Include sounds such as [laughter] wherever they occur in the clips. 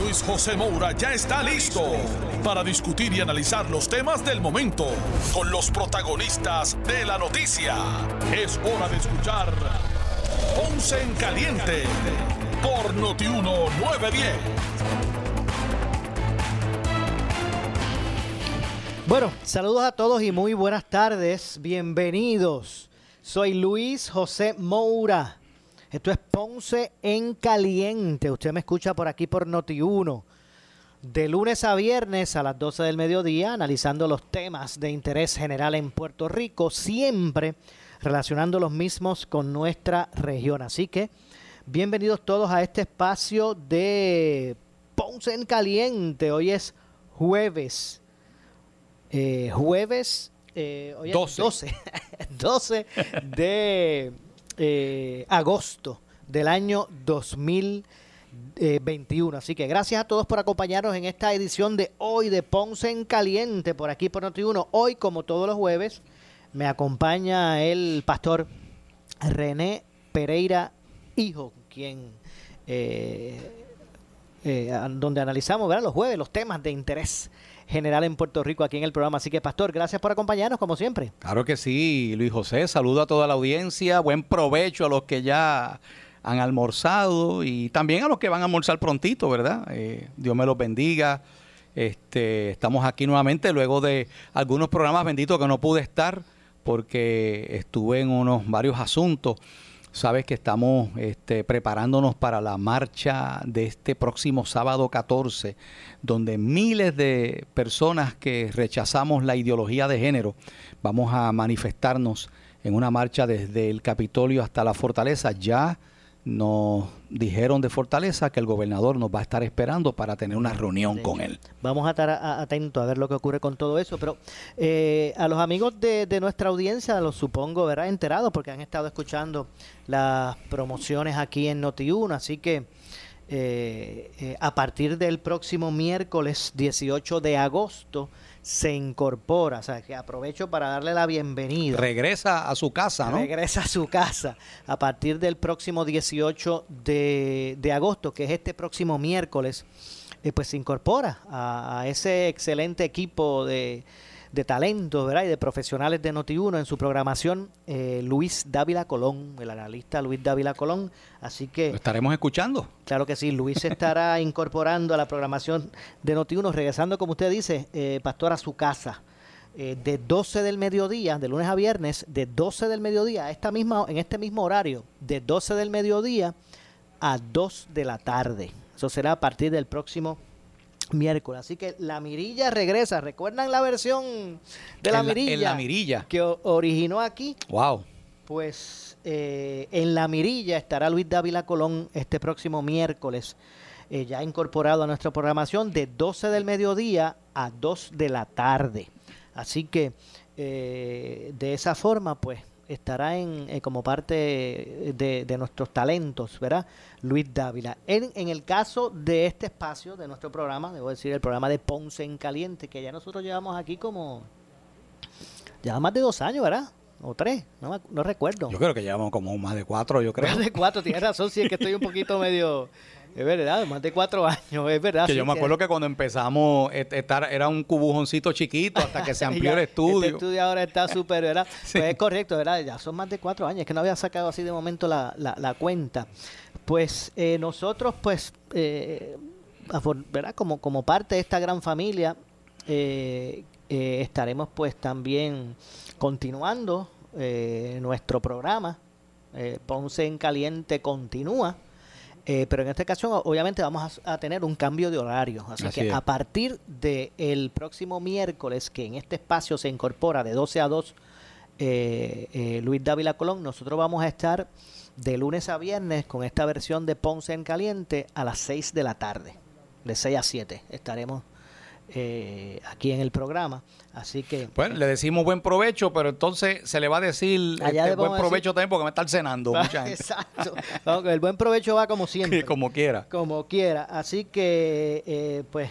Luis José Moura ya está listo para discutir y analizar los temas del momento con los protagonistas de la noticia. Es hora de escuchar Ponce en Caliente por Notiuno 910. Bueno, saludos a todos y muy buenas tardes. Bienvenidos. Soy Luis José Moura. Esto es Ponce en Caliente. Usted me escucha por aquí por Noti1. De lunes a viernes a las 12 del mediodía, analizando los temas de interés general en Puerto Rico, siempre relacionando los mismos con nuestra región. Así que, bienvenidos todos a este espacio de Ponce en Caliente. Hoy es jueves eh, jueves eh, 12. 12, 12 de eh, agosto del año 2021. Así que gracias a todos por acompañarnos en esta edición de hoy de Ponce en Caliente por aquí por Noti1. Hoy, como todos los jueves, me acompaña el pastor René Pereira Hijo, quien eh, eh, donde analizamos ¿verdad? los jueves los temas de interés general en Puerto Rico aquí en el programa. Así que, Pastor, gracias por acompañarnos como siempre. Claro que sí, Luis José. Saludo a toda la audiencia. Buen provecho a los que ya han almorzado y también a los que van a almorzar prontito, ¿verdad? Eh, Dios me los bendiga. Este, estamos aquí nuevamente luego de algunos programas benditos que no pude estar porque estuve en unos varios asuntos. Sabes que estamos este, preparándonos para la marcha de este próximo sábado 14, donde miles de personas que rechazamos la ideología de género vamos a manifestarnos en una marcha desde el Capitolio hasta la fortaleza. Ya nos dijeron de Fortaleza que el gobernador nos va a estar esperando para tener una reunión con él. Vamos a estar atentos a ver lo que ocurre con todo eso, pero eh, a los amigos de, nuestra audiencia, los supongo, verá enterados porque han estado escuchando las promociones aquí en Noti1, así que eh, eh, a partir del próximo miércoles 18 de agosto, se incorpora, o sea, que aprovecho para darle la bienvenida. Regresa a su casa, ¿no? Regresa a su casa a partir del próximo 18 de, de agosto, que es este próximo miércoles, eh, pues se incorpora a ese excelente equipo de, de talentos ¿verdad? y de profesionales de Noti1 en su programación, eh, Luis Dávila Colón, el analista Luis Dávila Colón. Así que... ¿Lo estaremos escuchando? Claro que sí, Luis se estará [laughs] incorporando a la programación de Noti1, regresando, como usted dice, eh, Pastor, a su casa. Eh, de 12 del mediodía, de lunes a viernes, de 12 del mediodía, esta misma, en este mismo horario, de 12 del mediodía a 2 de la tarde. Eso será a partir del próximo miércoles. Así que la mirilla regresa. ¿Recuerdan la versión de la, mirilla? la mirilla. Que originó aquí. Wow. Pues eh, en la mirilla estará Luis Dávila Colón este próximo miércoles, eh, ya incorporado a nuestra programación de 12 del mediodía a 2 de la tarde. Así que eh, de esa forma, pues estará en, eh, como parte de, nuestros talentos, ¿verdad? Luis Dávila. En, en, el caso de este espacio, de nuestro programa, debo decir, el programa de Ponce en Caliente, que ya nosotros llevamos aquí como, ya más de dos años, ¿verdad? O tres, no, no recuerdo. Yo creo que llevamos como más de cuatro, yo creo. Más de cuatro, tienes razón, sí, es que estoy un poquito medio... Es verdad, más de cuatro años, es verdad. Que yo me acuerdo que cuando empezamos, estar, era un cubujoncito chiquito hasta que se [laughs] amplió el estudio. El estudio ahora está súper, ¿verdad? [laughs] Pues es correcto, ¿verdad? Ya son más de cuatro años, es que no había sacado así de momento la, la, cuenta. Pues eh, nosotros, pues, eh, ¿verdad? Como, como parte de esta gran familia, eh, estaremos pues también continuando nuestro programa. Ponce en Caliente continúa eh, pero en esta ocasión, obviamente, vamos a, tener un cambio de horario. Así, que a partir del próximo miércoles, que en este espacio se incorpora de 12 a 2 eh, eh, Luis Dávila Colón, nosotros vamos a estar de lunes a viernes con esta versión de Ponce en Caliente a las 6 de la tarde. De 6 a 7 estaremos eh, aquí en el programa. Así que. Bueno, le decimos buen provecho, pero entonces se le va a decir este, buen provecho también porque me está cenando [laughs] mucha gente. Exacto. El buen provecho va como siempre. [laughs] Como quiera. Como quiera. Así que, eh, pues,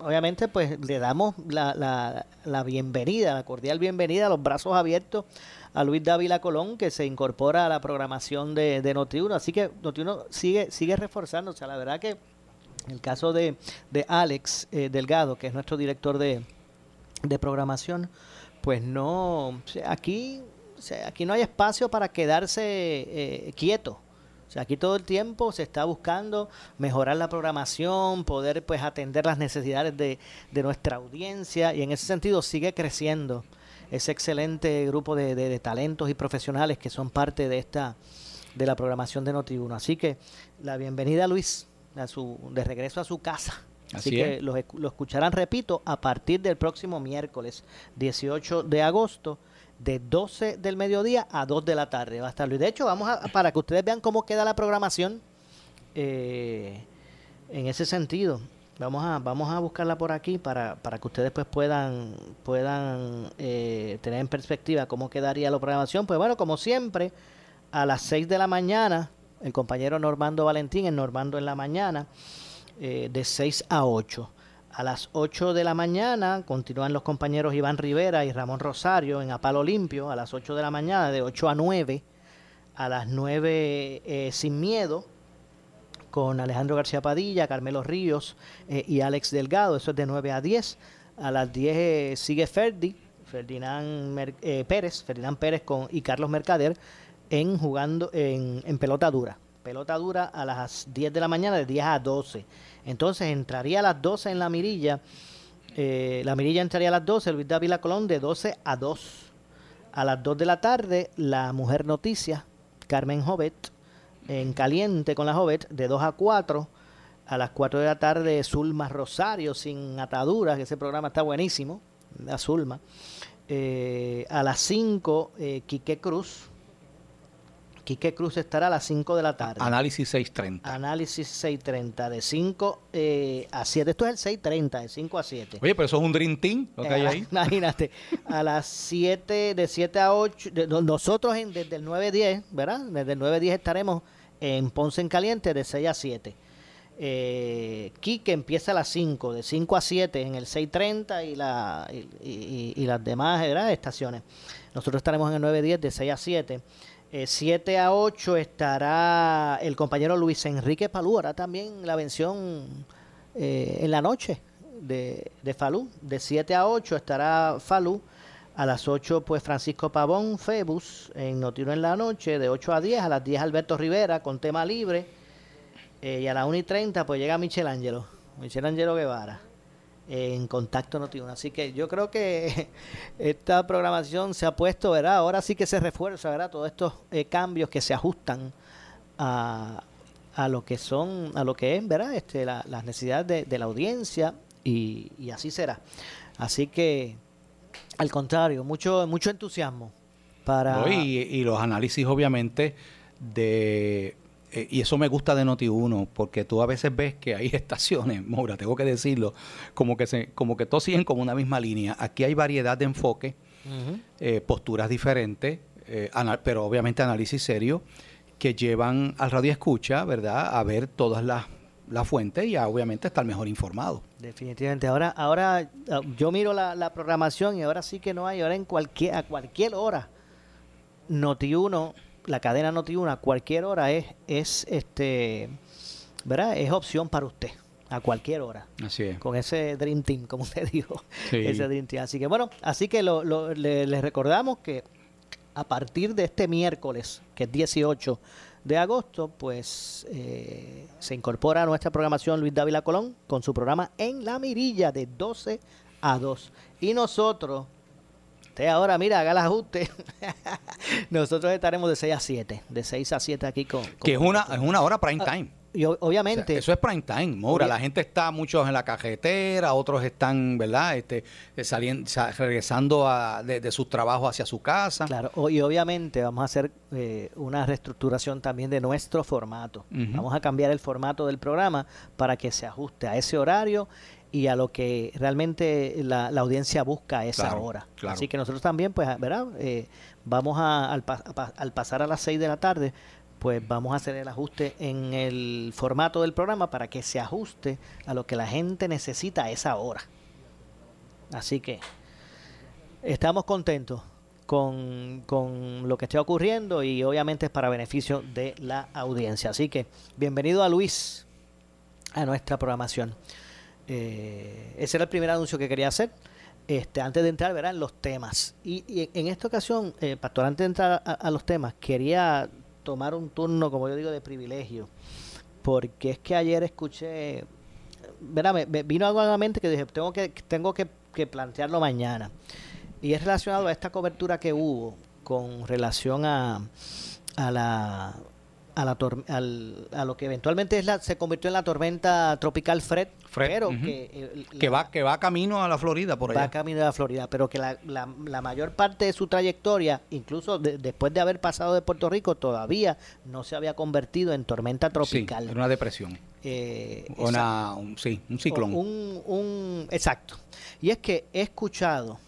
obviamente, pues le damos la, la, la bienvenida, la cordial bienvenida, a los brazos abiertos a Luis Dávila Colón, que se incorpora a la programación de, de Noti1. Así que Noti1 sigue, sigue reforzándose. La verdad que en el caso de, de Alex eh, Delgado, que es nuestro director de, de programación, pues no, aquí, aquí no hay espacio para quedarse eh, quieto. O sea, aquí todo el tiempo se está buscando mejorar la programación, poder pues atender las necesidades de, de nuestra audiencia y en ese sentido sigue creciendo ese excelente grupo de, de, de talentos y profesionales que son parte de esta de la programación de Noti1. Así que la bienvenida Luis a su, de regreso a su casa. Así, Así que es. lo, escucharán, repito, a partir del próximo miércoles 18 de agosto de 12 del mediodía a 2 de la tarde va a estar. De hecho, vamos a, para que ustedes vean cómo queda la programación eh, en ese sentido. Vamos a, vamos a buscarla por aquí para, para que ustedes pues puedan, puedan eh, tener en perspectiva cómo quedaría la programación. Pues bueno, como siempre, a las 6 de la mañana, el compañero Normando Valentín, en Normando en la mañana, eh, de 6 a 8. A las 8 de la mañana continúan los compañeros Iván Rivera y Ramón Rosario en Apalo Limpio, a las 8 de la mañana, de 8 a 9. A las 9 eh, Sin Miedo, con Alejandro García Padilla, Carmelo Ríos eh, y Alex Delgado, eso es de 9 a 10. A las 10 eh, sigue Ferdi, Ferdinand Mer eh, Pérez, Ferdinand Pérez con, y Carlos Mercader en jugando en, en, pelota dura. Pelota dura a las 10 de la mañana, de 10 a 12. Entonces entraría a las 12 en la mirilla. Eh, la mirilla entraría a las 12, Luis Dávila Colón de 12 a 2. A las 2 de la tarde, la Mujer Noticia, Carmen Jovet, en Caliente con la Jovet, de 2 a 4. A las 4 de la tarde, Zulma Rosario, sin ataduras, que ese programa está buenísimo, la Zulma. Eh, a las 5, eh, Quique Cruz. Quique Cruz estará a las 5 de la tarde. Análisis 630. Análisis 630, de 5 eh, a 7. Esto es el 630, de 5 a 7. Oye, pero eso es un Dream Team, lo que hay Eh, ahí. [laughs] Imagínate, a las 7, de 7 a 8, de- no- nosotros en- desde el 9-10, ¿verdad? Desde el 9-10 estaremos en Ponce en Caliente de 6 a 7. Eh, Quique empieza a las 5, de 5 a 7 en el 630 y, la, y, y- y las demás ¿verdad? estaciones. Nosotros estaremos en el 9-10 de 6 a 7. Eh, 7 a 8 estará el compañero Luis Enrique Palú, hará también la vención eh, en la noche de, de Falú. De 7 a 8 estará Falú. A las 8, pues Francisco Pavón, Febus, en Notino en la noche. De 8 a 10, a las 10 Alberto Rivera con tema libre. Eh, y a las 1 y 30, pues llega Michelangelo, Michelangelo Guevara, en Contacto Noti1. Así que yo creo que [laughs] esta programación se ha puesto, ¿verdad? Ahora sí que se refuerza, ¿verdad? Todos estos eh, cambios que se ajustan a, a lo que son, a lo que es, ¿verdad? Este, la- las necesidades de, la audiencia y, y así será. Así que, al contrario, mucho, mucho entusiasmo para... ¿no? Y los análisis, obviamente, de. Eh, y eso me gusta de Noti1, porque tú a veces ves que hay [laughs] estaciones, Moura, tengo que decirlo, como que, se, como que todos siguen como una misma línea. Aquí hay variedad de enfoque, eh, posturas diferentes, eh, pero obviamente análisis serio, que llevan al radio escucha, ¿verdad?, a ver todas las, las fuentes y a obviamente estar mejor informado. Definitivamente. Ahora, ahora ah, yo miro la, la programación y ahora sí que no hay. Ahora en cualquier, a cualquier hora, Noti1, la cadena Noti1, a cualquier hora es, es este, ¿verdad? Es opción para usted. A cualquier hora. Así es. Con ese Dream Team, como usted [laughs] dijo. Sí. Ese Dream Team. Así que bueno, así que lo, lo- le- les recordamos que a partir de este miércoles, que es 18 de agosto, pues eh, se incorpora a nuestra programación Luis Dávila Colón con su programa En la Mirilla de 12 a 2. Y nosotros, usted ahora, mira, haga el ajuste. [laughs] nosotros estaremos de 6 a 7. De 6 a 7 aquí con... con- Que es una, es una hora prime Ah, time. Y o- O sea, obviamente... eso es prime time. Obvia- La gente está, muchos en la cajetera, otros están, ¿verdad? Este, eh, saliendo, sa- regresando a- de, de sus trabajos hacia su casa. Claro, y obviamente vamos a hacer eh, una reestructuración también de nuestro formato. Vamos a cambiar el formato del programa para que se ajuste a ese horario y a lo que realmente la, la audiencia busca a esa Claro, hora. claro. Así que nosotros también, pues, ¿verdad? Eh, vamos a, al, pa- pasar a las 6 de la tarde, pues vamos a hacer el ajuste en el formato del programa para que se ajuste a lo que la gente necesita a esa hora. Así que estamos contentos con, con lo que esté ocurriendo y obviamente es para beneficio de la audiencia. Así que bienvenido a Luis a nuestra programación. Eh, ese era el primer anuncio que quería hacer. Este, antes de entrar, verán los temas. Y, y en esta ocasión, eh, Pastor, antes de entrar a, los temas, quería tomar un turno, como yo digo, de privilegio. Porque es que ayer escuché, verá, me, me vino algo a la mente que dije, tengo que, tengo que, que plantearlo mañana. Y es relacionado a esta cobertura que hubo con relación a, a la a, la al- a lo que eventualmente es la, se convirtió en la tormenta tropical Fred, Fred, pero que, eh, Que va, que va camino a la Florida por va allá. camino de la Florida, pero que la, la, la mayor parte de su trayectoria, incluso de- después de haber pasado de Puerto Rico, todavía no se había convertido en tormenta Sí, tropical. era una depresión. Eh, Una, un, sí, un ciclón. un, un- exacto. Y es que he escuchado,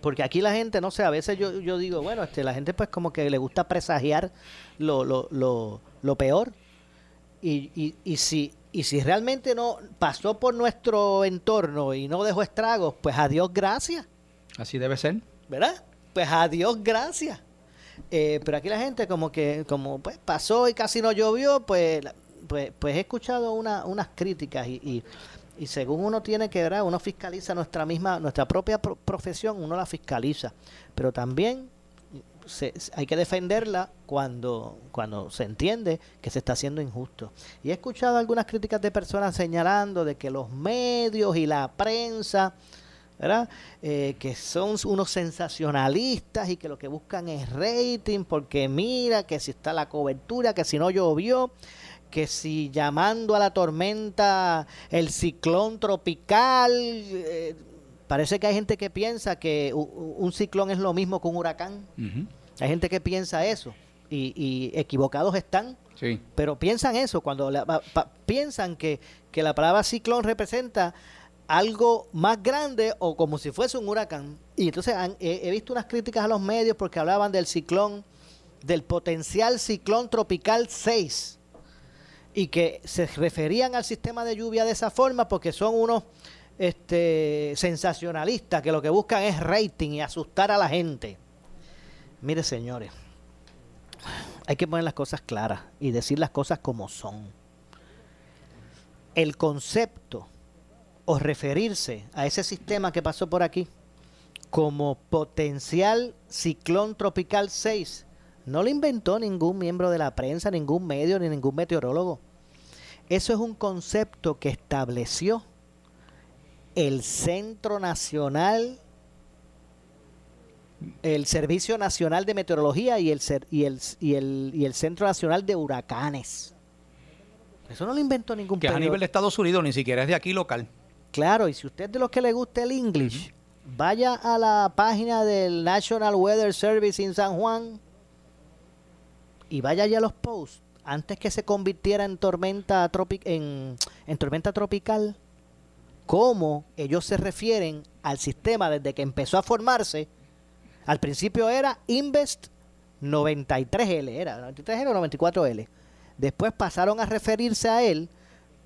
porque aquí la gente, no sé, a veces yo, yo digo, bueno, este, la gente pues como que le gusta presagiar lo, lo, lo, lo peor. Y, y, y, si, y si realmente no pasó por nuestro entorno y no dejó estragos, pues adiós, gracias. Así debe ser. ¿verdad? Pues adiós, gracias. Eh, pero aquí la gente como que, como pues pasó y casi no llovió, pues, pues, pues he escuchado una, unas críticas y, y, y según uno tiene que, ¿verdad? Uno fiscaliza nuestra misma, nuestra propia pro- profesión, uno la fiscaliza, pero también hay que defenderla cuando, cuando se entiende que se está haciendo injusto. Y he escuchado algunas críticas de personas señalando de que los medios y la prensa ¿verdad? Eh, que son unos sensacionalistas y que lo que buscan es rating, porque mira que si está la cobertura, que si no llovió, que si llamando a la tormenta el ciclón tropical, eh, parece que hay gente que piensa que un ciclón es lo mismo que un huracán. Hay gente que piensa eso y, y equivocados están. Sí. Pero piensan eso, cuando la- pa- pa- piensan que, que la palabra ciclón representa algo más grande o como si fuese un huracán. Y entonces han- he, he visto unas críticas a los medios porque hablaban del ciclón, del potencial ciclón tropical 6. Y que se referían al sistema de lluvia de esa forma porque son unos este, sensacionalistas que lo que buscan es rating y asustar a la gente. Mire, señores, hay que poner las cosas claras y decir las cosas como son. El concepto o referirse a ese sistema que pasó por aquí como potencial ciclón tropical 6 no lo inventó ningún miembro de la prensa, ningún medio ni ningún meteorólogo. Eso es un concepto que estableció el Centro Nacional el Servicio Nacional de Meteorología y el, y el, y el, y el Centro Nacional de Huracanes. Eso no lo inventó ningún Que es a nivel de Estados Unidos, ni siquiera es de aquí local. Claro, y si usted es de los que le gusta el English, vaya a la página del National Weather Service en San Juan y vaya allá a los posts antes que se convirtiera en tormenta en, en tormenta tropical, cómo ellos se refieren al sistema desde que empezó a formarse. Al principio era Invest 93L, era 93L o 94L. Después pasaron a referirse a él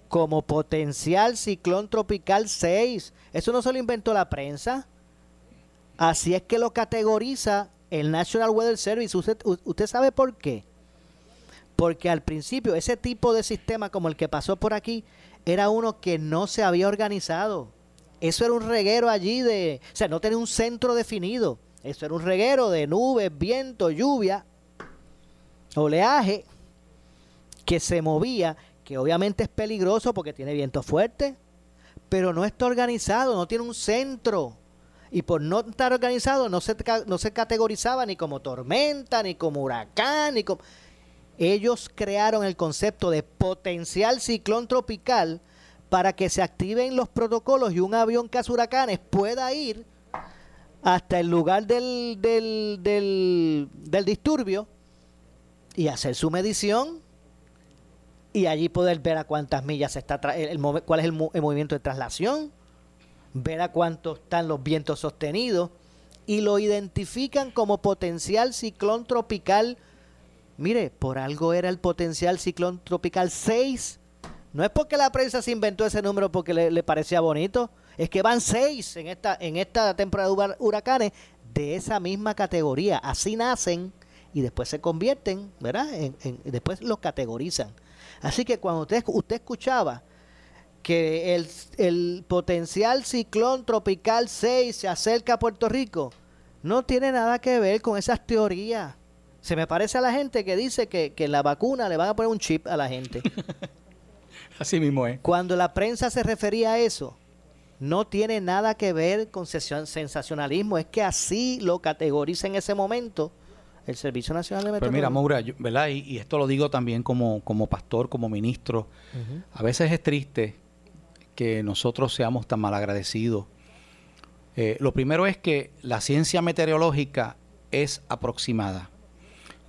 como potencial ciclón tropical 6. Eso no se lo inventó la prensa. Así es que lo categoriza el National Weather Service. ¿Usted, usted sabe por qué? Porque al principio ese tipo de sistema como el que pasó por aquí era uno que no se había organizado. Eso era un reguero allí de... O sea, no tenía un centro definido. Eso era un reguero de nubes, viento, lluvia, oleaje que se movía, que obviamente es peligroso porque tiene viento fuerte, pero no está organizado, no tiene un centro. Y por no estar organizado no se, no se categorizaba ni como tormenta, ni como huracán, ni como... Ellos crearon el concepto de potencial ciclón tropical para que se activen los protocolos y un avión caza huracanes pueda ir hasta el lugar del, del, del, del disturbio y hacer su medición y allí poder ver a cuántas millas está el, cuál es el, el, movimiento de traslación, ver a cuánto están los vientos sostenidos y lo identifican como potencial ciclón tropical. Mire, por algo era el potencial ciclón tropical 6. No es porque la prensa se inventó ese número porque le, parecía bonito, es que van 6 en esta, en esta temporada de huracanes de esa misma categoría. Así nacen y después se convierten, ¿verdad? después los categorizan. Así que cuando usted, usted escuchaba que el, el, potencial ciclón tropical 6 se acerca a Puerto Rico, no tiene nada que ver con esas teorías. Se me parece a la gente que dice que, que la vacuna le van a poner un chip a la gente. [laughs] Así mismo es. Cuando la prensa se refería a eso, no tiene nada que ver con sensacionalismo, es que así lo categoriza en ese momento el Servicio Nacional de Meteorología. Pero mira, Maura, ¿verdad? Y, esto lo digo también como, como pastor, como ministro. A veces es triste que nosotros seamos tan malagradecidos. Eh, lo primero es que la ciencia meteorológica es aproximada.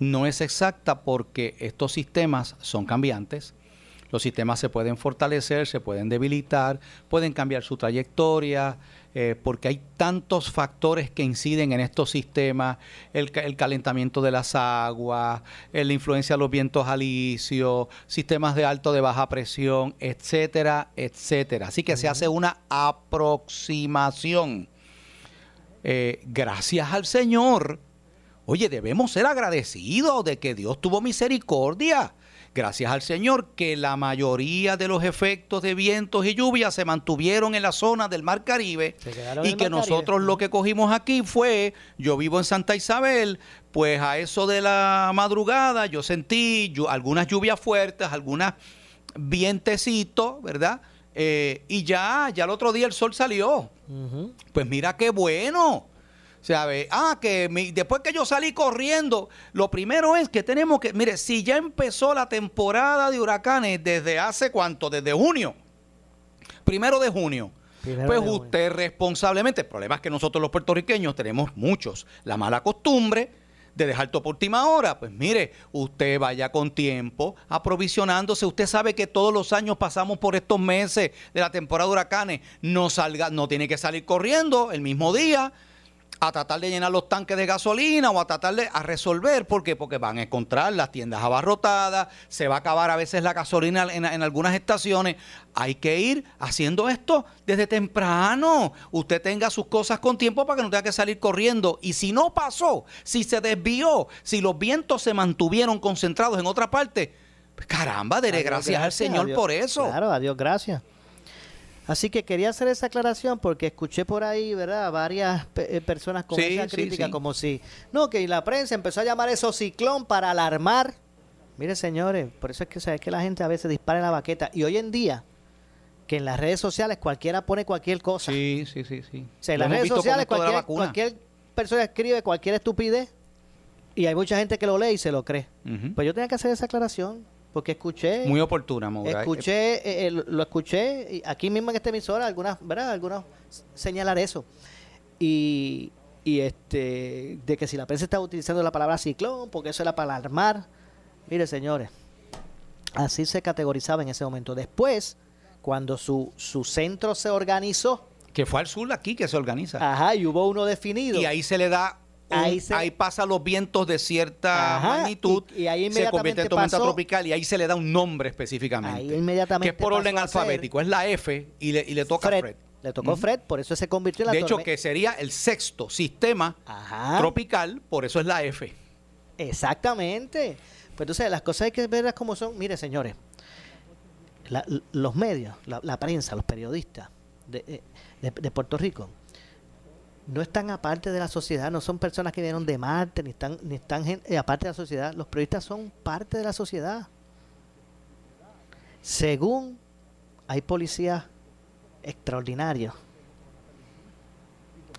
No es exacta porque estos sistemas son cambiantes los sistemas se pueden fortalecer, se pueden debilitar, pueden cambiar su trayectoria, eh, porque hay tantos factores que inciden en estos sistemas, el, calentamiento de las aguas, la influencia de los vientos alisios, sistemas de alto de baja presión, etcétera, etcétera. Así que se hace una aproximación. Eh, gracias al Señor, oye, debemos ser agradecidos de que Dios tuvo misericordia Gracias al Señor que la mayoría de los efectos de vientos y lluvias se mantuvieron en la zona del Mar Caribe y que nosotros lo que cogimos aquí fue, yo vivo en Santa Isabel, pues a eso de la madrugada yo sentí algunas lluvias fuertes, algunas vientecitos, ¿verdad? Eh, y ya, ya el otro día el sol salió. Pues mira qué bueno. Sea, ah, que después que yo salí corriendo, lo primero es que tenemos que, mire, si ya empezó la temporada de huracanes desde hace cuánto, desde junio, primero de junio, pues usted responsablemente, el problema es que nosotros los puertorriqueños tenemos muchos la mala costumbre de dejar todo por última hora. Pues mire, usted vaya con tiempo, aprovisionándose. Usted sabe que todos los años pasamos por estos meses de la temporada de huracanes. No salga, no tiene que salir corriendo el mismo día a tratar de llenar los tanques de gasolina o a tratar de a resolver. ¿Por qué? Porque van a encontrar las tiendas abarrotadas, se va a acabar a veces la gasolina en, algunas estaciones. Hay que ir haciendo esto desde temprano. Usted tenga sus cosas con tiempo para que no tenga que salir corriendo. Y si no pasó, si se desvió, si los vientos se mantuvieron concentrados en otra parte, pues caramba, daré gracias, al Señor por eso. Claro, adiós, gracias. Así que quería hacer esa aclaración porque escuché por ahí, ¿verdad? Varias eh, personas con esa crítica, como si, no, que la prensa empezó a llamar eso ciclón para alarmar. Mire, señores, por eso es que, ¿sabes? que la gente a veces dispara en la baqueta. Y hoy en día, que en las redes sociales cualquiera pone cualquier cosa. Sí, sí, sí, sí. O sea, en las redes sociales cualquier, persona escribe cualquier estupidez y hay mucha gente que lo lee y se lo cree. Pues yo tenía que hacer esa aclaración. Porque escuché. Muy oportuna. Escuché, eh, lo escuché aquí mismo en esta emisora, algunas, ¿verdad? Algunas señalar eso. Y, y este, de que si la prensa está utilizando la palabra ciclón, porque eso era para alarmar. Mire, señores, así se categorizaba en ese momento. Después, cuando su, su centro se organizó. Que fue al sur aquí que se organiza. Ajá, y hubo uno definido. Y ahí se le da ahí, ahí pasa los vientos de cierta magnitud, y, ahí se convierte en tormenta tropical y ahí se le da un nombre específicamente. Ahí inmediatamente que es por orden alfabético, es la F y le, y le toca Fred. Le tocó Fred, por eso se convirtió en la De hecho, que sería el sexto sistema tropical, por eso es la F. Exactamente. Pues entonces las cosas hay que verlas como son. Mire, señores, los medios, la, prensa, los periodistas de, de Puerto Rico, no están aparte de la sociedad, no son personas que vinieron de Marte, ni están, ni están eh, aparte de la sociedad. Los periodistas son parte de la sociedad. Según hay policías extraordinarios,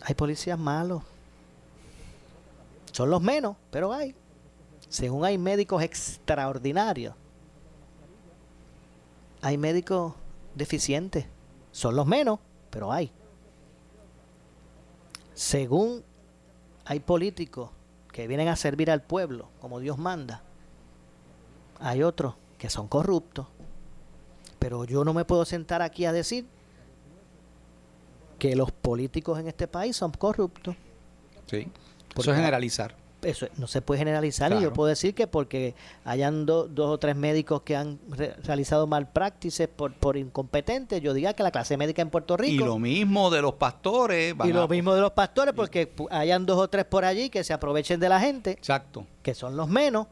hay policías malos. Son los menos, pero hay. Según hay médicos extraordinarios, hay médicos deficientes. Son los menos, pero hay según hay políticos que vienen a servir al pueblo como Dios manda, hay otros que son corruptos. Pero yo no me puedo sentar aquí a decir que los políticos en este país son corruptos. Sí. Porque- Eso es generalizar. Eso no se puede generalizar y yo puedo decir que porque hayan do- dos o tres médicos que han re- realizado malpractices por, por incompetentes, yo diga que la clase médica en Puerto Y Rico lo mismo de los pastores. van y lo a- mismo de los pastores porque hayan dos o tres por allí que se aprovechen de la gente, Exacto. que son los menos.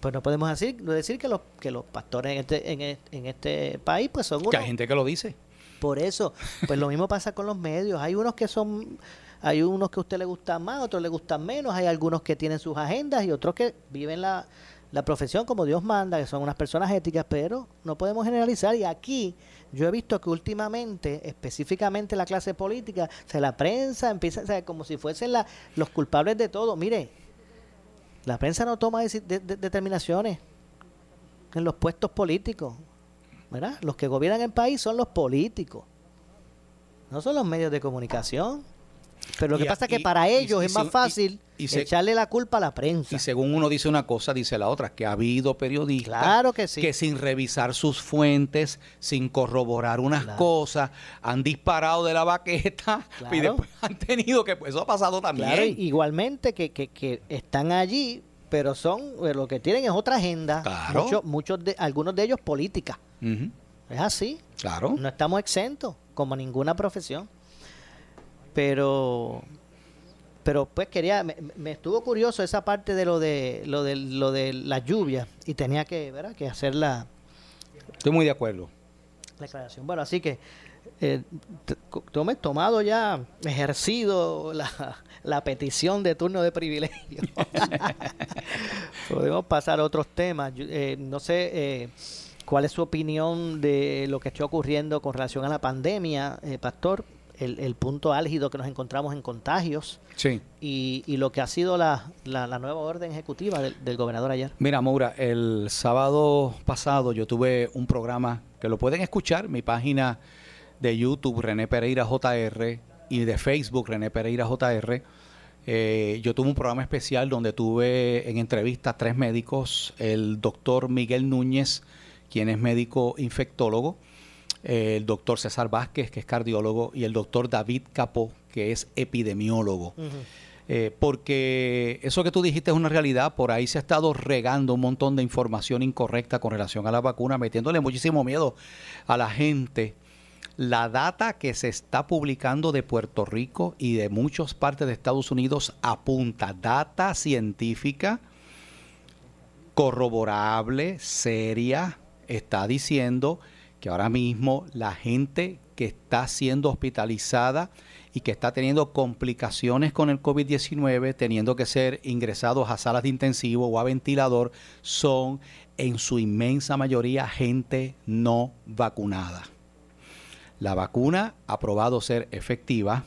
Pues no podemos decir, decir que los que los pastores en este en este, en este país pues son Que unos hay gente que lo dice. por eso, pues lo mismo pasa con los medios. Hay unos que son, hay unos que a usted le gustan más, otros le gustan menos. Hay algunos que tienen sus agendas y otros que viven la, la profesión como Dios manda, que son unas personas éticas, pero no podemos generalizar. Y aquí yo he visto que últimamente, específicamente la clase política, o sea, la prensa empieza, o sea, como si fuesen la- los culpables de todo. Mire, la prensa no toma de- determinaciones en los puestos políticos. ¿verdad? Los que gobiernan el país son los políticos, no son los medios de comunicación. Pero lo Y que pasa es que para ellos y es más fácil se- echarle la culpa a la prensa. Y según uno dice una cosa, dice la otra, que ha habido periodistas Claro que sí. que sin revisar sus fuentes, sin corroborar unas Claro. cosas, han disparado de la baqueta [laughs] y después han tenido que, pues eso ha pasado también. Igualmente que, que, que están allí, pero son eh, lo que tienen es otra agenda. Claro. Muchos, muchos de, algunos de ellos política. Es así. Claro. No estamos exentos, como ninguna profesión. Pero, pero pues quería, me, me estuvo curioso esa parte de lo de lo de lo de la lluvia y tenía que, ¿verdad? que hacer la, Estoy muy de acuerdo. la aclaración. Bueno, así que eh, tome tomado ya, ejercido la, la petición de turno de privilegio. [laughs] Podemos pasar a otros temas. Yo, eh, no sé eh, cuál es su opinión de lo que está ocurriendo con relación a la pandemia, eh, Pastor. El, el punto álgido que nos encontramos en contagios Sí. y, y lo que ha sido la, la, la nueva orden ejecutiva del, del gobernador ayer. Mira, Moura, el sábado pasado yo tuve un programa que lo pueden escuchar, mi página de YouTube, René Pereira JR, y de Facebook, René Pereira JR. Eh, yo tuve un programa especial donde tuve en entrevista a tres médicos, el doctor Miguel Núñez, quien es médico infectólogo, el doctor César Vázquez, que es cardiólogo, y el doctor David Capó, que es epidemiólogo. Eh, porque eso que tú dijiste es una realidad, por ahí se ha estado regando un montón de información incorrecta con relación a la vacuna, metiéndole muchísimo miedo a la gente. La data que se está publicando de Puerto Rico y de muchas partes de Estados Unidos apunta, data científica corroborable, seria, está diciendo que ahora mismo la gente que está siendo hospitalizada y que está teniendo complicaciones con el COVID-19, teniendo que ser ingresados a salas de intensivo o a ventilador, son en su inmensa mayoría gente no vacunada. La vacuna ha probado ser efectiva,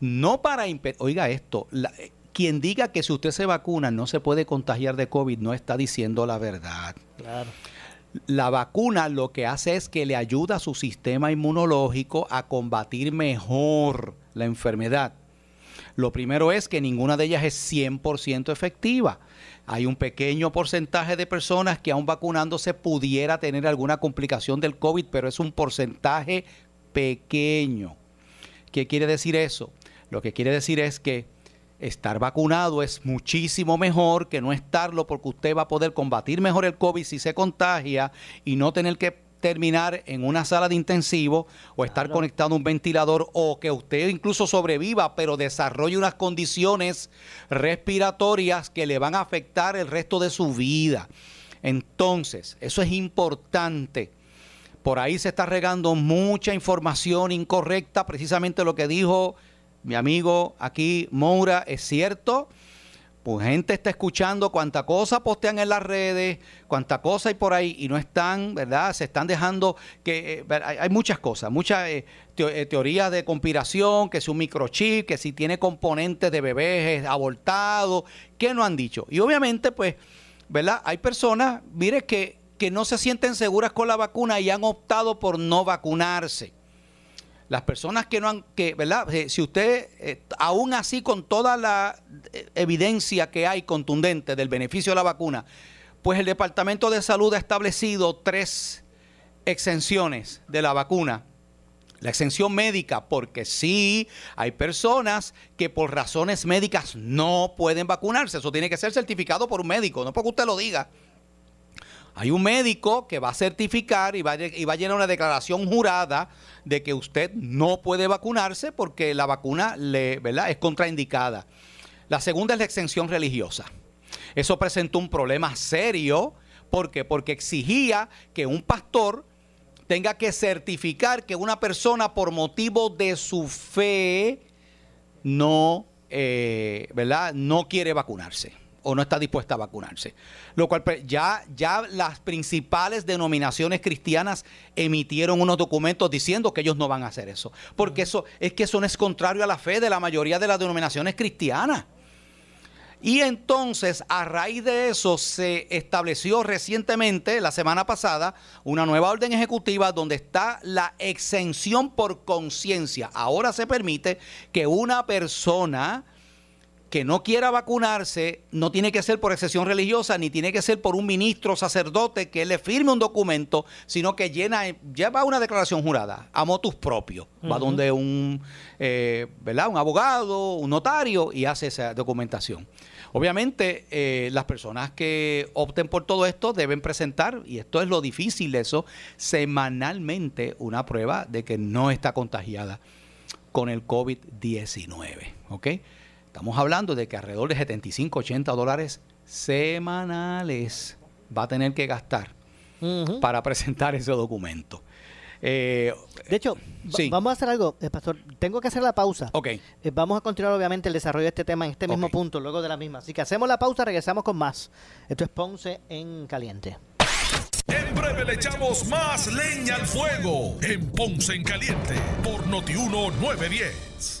no para oiga esto, eh, quien diga que si usted se vacuna no se puede contagiar de COVID no está diciendo la verdad. Claro. La vacuna lo que hace es que le ayuda a su sistema inmunológico a combatir mejor la enfermedad. Lo primero es que ninguna de ellas es 100% efectiva. Hay un pequeño porcentaje de personas que aún vacunándose pudiera tener alguna complicación del COVID, pero es un porcentaje pequeño. ¿Qué quiere decir eso? Lo que quiere decir es que estar vacunado es muchísimo mejor que no estarlo porque usted va a poder combatir mejor el COVID si se contagia y no tener que terminar en una sala de intensivo o estar Claro. conectado a un ventilador o que usted incluso sobreviva pero desarrolle unas condiciones respiratorias que le van a afectar el resto de su vida. Entonces, eso es importante. Por ahí se está regando mucha información incorrecta, precisamente lo que dijo mi amigo aquí, Moura, es cierto. Pues gente está escuchando cuánta cosa postean en las redes, cuánta cosa hay por ahí y no están, ¿verdad? Se están dejando que eh, hay, muchas cosas, muchas eh, eh, teorías de conspiración, que si un microchip, que si tiene componentes de bebés abortados, que no han dicho. Y obviamente, pues, ¿verdad? Hay personas, mire, que, que no se sienten seguras con la vacuna y han optado por no vacunarse. Las personas que no han, que, ¿verdad? Eh, Si usted, eh, aún así con toda la eh, evidencia que hay contundente del beneficio de la vacuna, Pues el Departamento de Salud ha establecido tres exenciones de la vacuna. La exención médica, porque sí hay personas que por razones médicas no pueden vacunarse. Eso tiene que ser certificado por un médico, no porque usted lo diga. Hay un médico que va a certificar y va a, y va a llenar una declaración jurada de que usted no puede vacunarse porque la vacuna le, ¿verdad? es contraindicada. La segunda es la exención religiosa. Eso presentó un problema serio. ¿Por qué? Porque exigía que un pastor tenga que certificar que una persona por motivo de su fe no, eh, ¿verdad? no quiere vacunarse o no está dispuesta a vacunarse. Lo cual pues, ya, ya las principales denominaciones cristianas emitieron unos documentos diciendo que ellos no van a hacer eso. Porque eso es que eso no es contrario a la fe de la mayoría de las denominaciones cristianas. Y entonces, a raíz de eso, se estableció recientemente, la semana pasada, una nueva orden ejecutiva donde está la exención por conciencia. Ahora se permite que una persona que no quiera vacunarse no tiene que ser por excepción religiosa ni tiene que ser por un ministro sacerdote que le firme un documento, sino que llena, lleva una declaración jurada a motus propio. Va donde un, eh, ¿verdad? un abogado, un notario y hace esa documentación. Obviamente, eh, las personas que opten por todo esto deben presentar, y esto es lo difícil de eso, semanalmente una prueba de que no está contagiada con el COVID-19. ¿Ok? Estamos hablando de que alrededor de 75, 80 dólares semanales va a tener que gastar para presentar ese documento. Eh, de hecho, vamos a hacer algo, eh, Pastor. Tengo que hacer la pausa. Ok. Eh, vamos a continuar, obviamente, el desarrollo de este tema en este mismo punto, luego de la misma. Así que hacemos la pausa, regresamos con más. Esto es Ponce en Caliente. En breve le echamos más leña al fuego en Ponce en Caliente por Notiuno 910.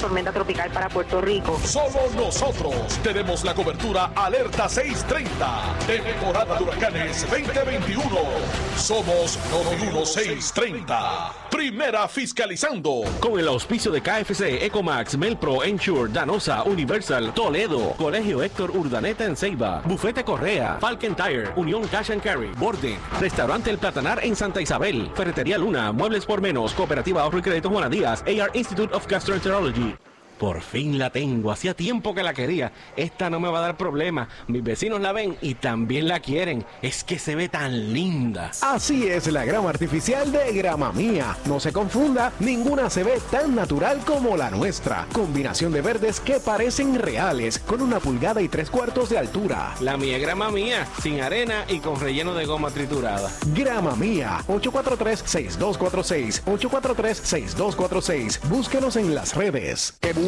tormenta tropical para Puerto Rico. Somos nosotros tenemos la cobertura Alerta 630, temporada de huracanes 2021. Somos 630. Primera fiscalizando. Con el auspicio de KFC, Ecomax, Melpro, Ensure, Danosa, Universal, Toledo, Colegio Héctor Urdaneta en Ceiba, Bufete Correa, Falcon Tire, Unión Cash and Carry, Borden, Restaurante El Platanar en Santa Isabel, Ferretería Luna, Muebles por Menos, Cooperativa Ahorro y Crédito Juana Díaz, AR Institute of Gastroenterology. Por fin la tengo. Hacía tiempo que la quería. Esta no me va a dar problema. Mis vecinos la ven y también la quieren. Es que se ve tan linda. Así es la grama artificial de Grama Mía. No se confunda, ninguna se ve tan natural como la nuestra. Combinación de verdes que parecen reales, con una pulgada y tres cuartos de altura. La mía es grama mía, sin arena y con relleno de goma triturada. Grama Mía, 843-6246. 843-6246. Búsquenos en las redes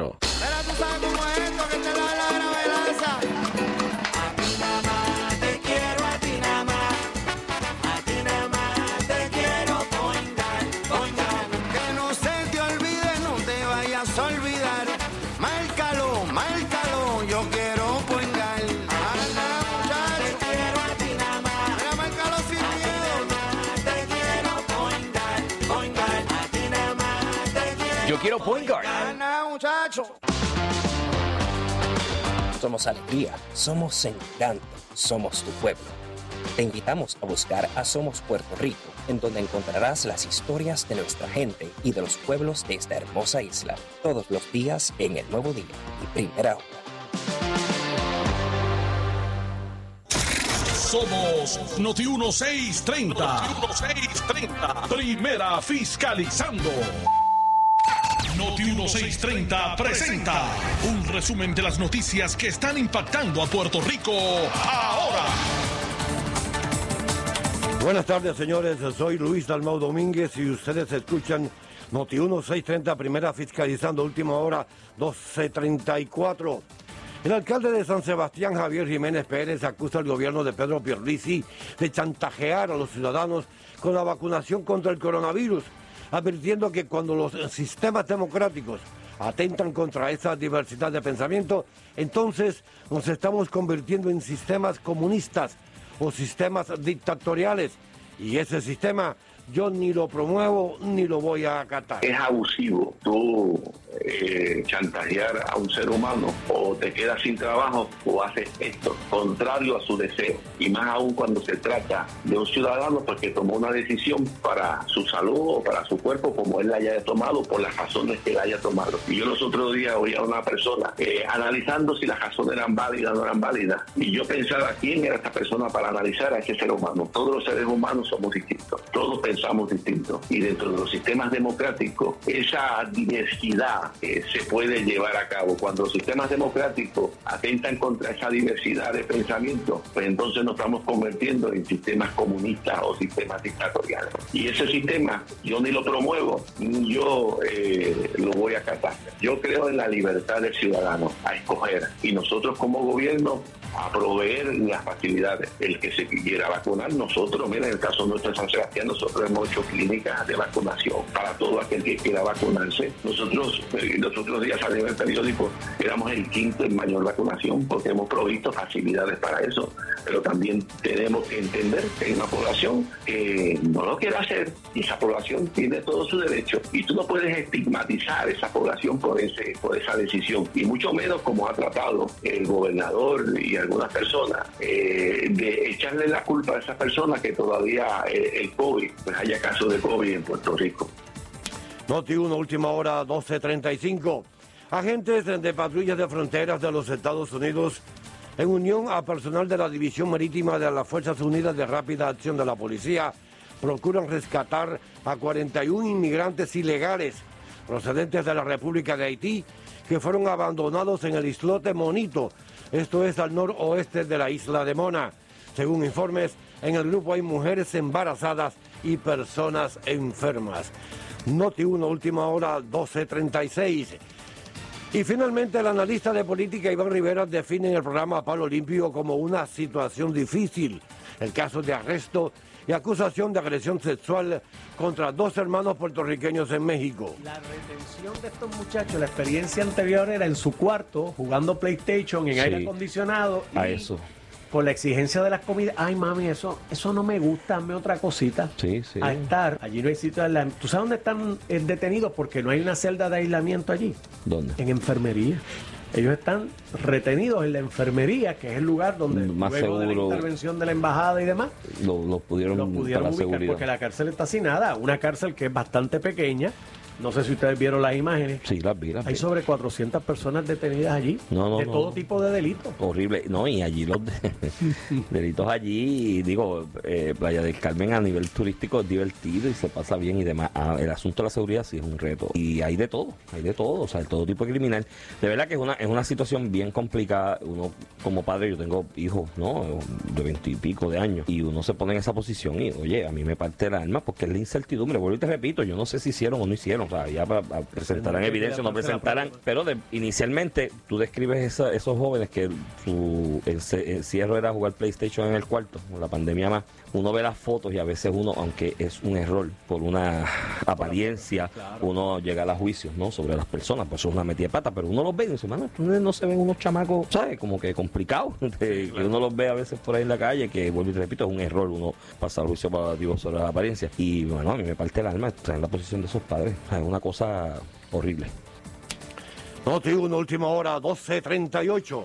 Quiero Yo quiero point guard. Anda, muchacho. Somos alegría, somos encanto, somos tu pueblo. Te invitamos a buscar a Somos Puerto Rico, en donde encontrarás las historias de nuestra gente y de los pueblos de esta hermosa isla, todos los días en el nuevo día y primera hora. Somos Noti 1630. Noti 1630. Primera fiscalizando. Noti 1630 presenta un resumen de las noticias que están impactando a Puerto Rico ahora. Buenas tardes, señores. Soy Luis Dalmau Domínguez y ustedes escuchan Noti 1630, primera fiscalizando, última hora 1234. El alcalde de San Sebastián, Javier Jiménez Pérez, acusa al gobierno de Pedro Pierluisi de chantajear a los ciudadanos con la vacunación contra el coronavirus, advirtiendo que cuando los sistemas democráticos atentan contra esa diversidad de pensamiento, entonces nos estamos convirtiendo en sistemas comunistas o sistemas dictatoriales. Y ese sistema yo ni lo promuevo ni lo voy a acatar. Es abusivo tú eh, chantajear a un ser humano o te quedas sin trabajo o haces esto contrario a su deseo. Y más aún cuando se trata de un ciudadano porque tomó una decisión para su salud o para su cuerpo como él la haya tomado por las razones que la haya tomado. Y yo los otros días oí a una persona eh, analizando si las razones eran válidas o no eran válidas. Y yo pensaba quién era esta persona para analizar a ese ser humano. Todos los seres humanos somos distintos. Todos distinto. Y dentro de los sistemas democráticos, esa diversidad eh, se puede llevar a cabo. Cuando los sistemas democráticos atentan contra esa diversidad de pensamiento, pues entonces nos estamos convirtiendo en sistemas comunistas o sistemas dictatoriales. Y ese sistema yo ni lo promuevo, ni yo eh, lo voy a acatar. Yo creo en la libertad del ciudadano a escoger. Y nosotros como gobierno a proveer las facilidades. El que se quiera vacunar, nosotros, mira, en el caso nuestro de San Sebastián, nosotros hecho clínicas de vacunación para todo aquel que quiera vacunarse. Nosotros, eh, los otros días salió en el periódico, éramos el quinto en mayor vacunación porque hemos provisto facilidades para eso. Pero también tenemos que entender que hay una población que no lo quiere hacer y esa población tiene todo su derecho. Y tú no puedes estigmatizar esa población por, ese, por esa decisión. Y mucho menos como ha tratado el gobernador y algunas personas eh, de echarle la culpa a esas personas que todavía eh, el COVID, pues haya casos de COVID en Puerto Rico. Noti 1, última hora 12.35. Agentes de patrullas de fronteras de los Estados Unidos, en unión a personal de la División Marítima de las Fuerzas Unidas de Rápida Acción de la Policía, procuran rescatar a 41 inmigrantes ilegales procedentes de la República de Haití que fueron abandonados en el islote Monito, esto es al noroeste de la isla de Mona. Según informes, en el grupo hay mujeres embarazadas y personas enfermas. Noti 1, última hora, 12.36. Y finalmente el analista de política Iván Rivera define el programa Palo Limpio como una situación difícil. El caso de arresto y acusación de agresión sexual contra dos hermanos puertorriqueños en México. La retención de estos muchachos, la experiencia anterior era en su cuarto, jugando PlayStation en Sí. aire acondicionado. A y eso. Por la exigencia de las comidas. Ay, mami, eso, eso no me gusta, dame otra cosita. Sí, sí. A estar, allí no hay sitio de aislamiento. ¿Tú sabes dónde están eh, detenidos? Porque no hay una celda de aislamiento allí. ¿Dónde? En enfermería. Ellos están retenidos en la enfermería, que es el lugar donde Más luego de la seguro. intervención de la embajada y demás, Lo, lo pudieron, lo pudieron para la ubicar seguridad. porque la cárcel está sin nada. Una cárcel que es bastante pequeña. No sé si ustedes vieron las imágenes. Sí, las vi, las Hay vi. sobre 400 personas detenidas allí No, no, de no. todo tipo de delitos. Horrible. No, y allí los de- [laughs] delitos allí, digo, eh, Playa del Carmen a nivel turístico es divertido y se pasa bien y demás. Ah, el asunto de la seguridad sí es un reto. Y hay de todo, hay de todo, o sea, todo tipo de criminal. De verdad que es una, es una situación bien complicada. Uno como padre, yo tengo hijos, ¿no? De veintipico de años. Y uno se pone en esa posición y, oye, a mí me parte el alma porque es la incertidumbre. Vuelvo y te repito, yo no sé si hicieron o no hicieron. Pa- presentarán evidencia no presentarán. Pero de- inicialmente tú describes esa- esos jóvenes que su encierro era jugar PlayStation en el cuarto, con la pandemia más. Uno ve las fotos y a veces uno, aunque es un error por una apariencia, uno llega a los juicios ¿no? sobre las personas, pues eso es una metida de pata, pero uno los ve y dice, mano, no se ven unos chamacos, ¿sabes? Como que complicados, [laughs] que uno los ve a veces por ahí en la calle, que vuelvo y te repito, es un error uno pasar juicio para sobre las apariencias. Y bueno, a mí me parte el alma estar en la posición de esos padres, es una cosa horrible. Noti 1, última hora, 12.38.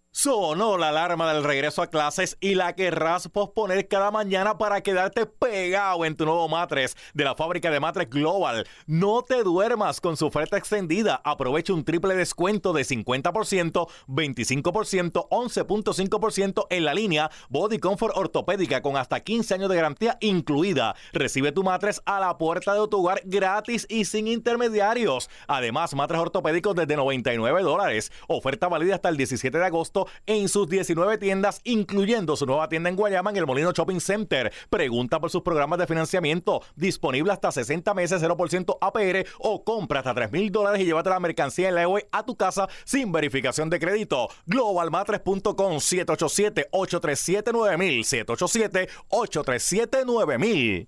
Sonó la alarma del regreso a clases y la querrás posponer cada mañana para quedarte pegado en tu nuevo matres de la fábrica de matres Global. No te duermas con su oferta extendida. Aprovecha un triple descuento de 50%, 25%, 11.5% en la línea Body Comfort Ortopédica con hasta 15 años de garantía incluida. Recibe tu matres a la puerta de tu hogar gratis y sin intermediarios. Además, matres ortopédicos desde 99 dólares. Oferta válida hasta el 17 de agosto en sus 19 tiendas, incluyendo su nueva tienda en Guayama en el Molino Shopping Center. Pregunta por sus programas de financiamiento. Disponible hasta 60 meses, 0% APR o compra hasta 3 mil dólares y llévate la mercancía en la web a tu casa sin verificación de crédito. Globalmatres.com 787-837-9000 787-837-9000